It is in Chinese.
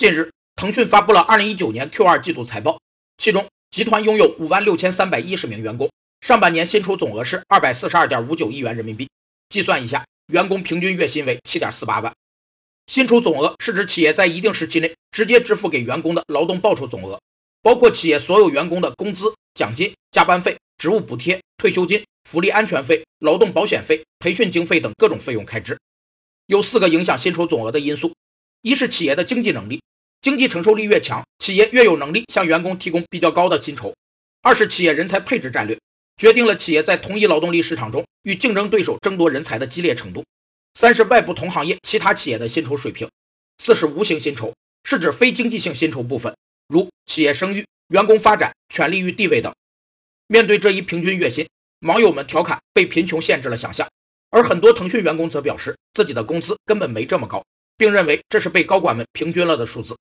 近日，腾讯发布了2019年 Q2 季度财报，其中集团拥有5万6310名员工，上半年薪酬总额是242.59亿元人民币。计算一下，员工平均月薪为7.48万。薪酬总额是指企业在一定时期内直接支付给员工的劳动报酬总额，包括企业所有员工的工资、奖金、加班费、职务补贴、退休金、福利安全费、劳动保险费、培训经费等各种费用开支。有四个影响薪酬总额的因素：一是企业的经济能力。经济承受力越强，企业越有能力向员工提供比较高的薪酬。二是企业人才配置战略，决定了企业在同一劳动力市场中与竞争对手争夺人才的激烈程度。三是外部同行业其他企业的薪酬水平。四是无形薪酬，是指非经济性薪酬部分，如企业声誉、员工发展、权利与地位等。面对这一平均月薪，网友们调侃被贫穷限制了想象，而很多腾讯员工则表示自己的工资根本没这么高，并认为这是被高管们平均了的数字。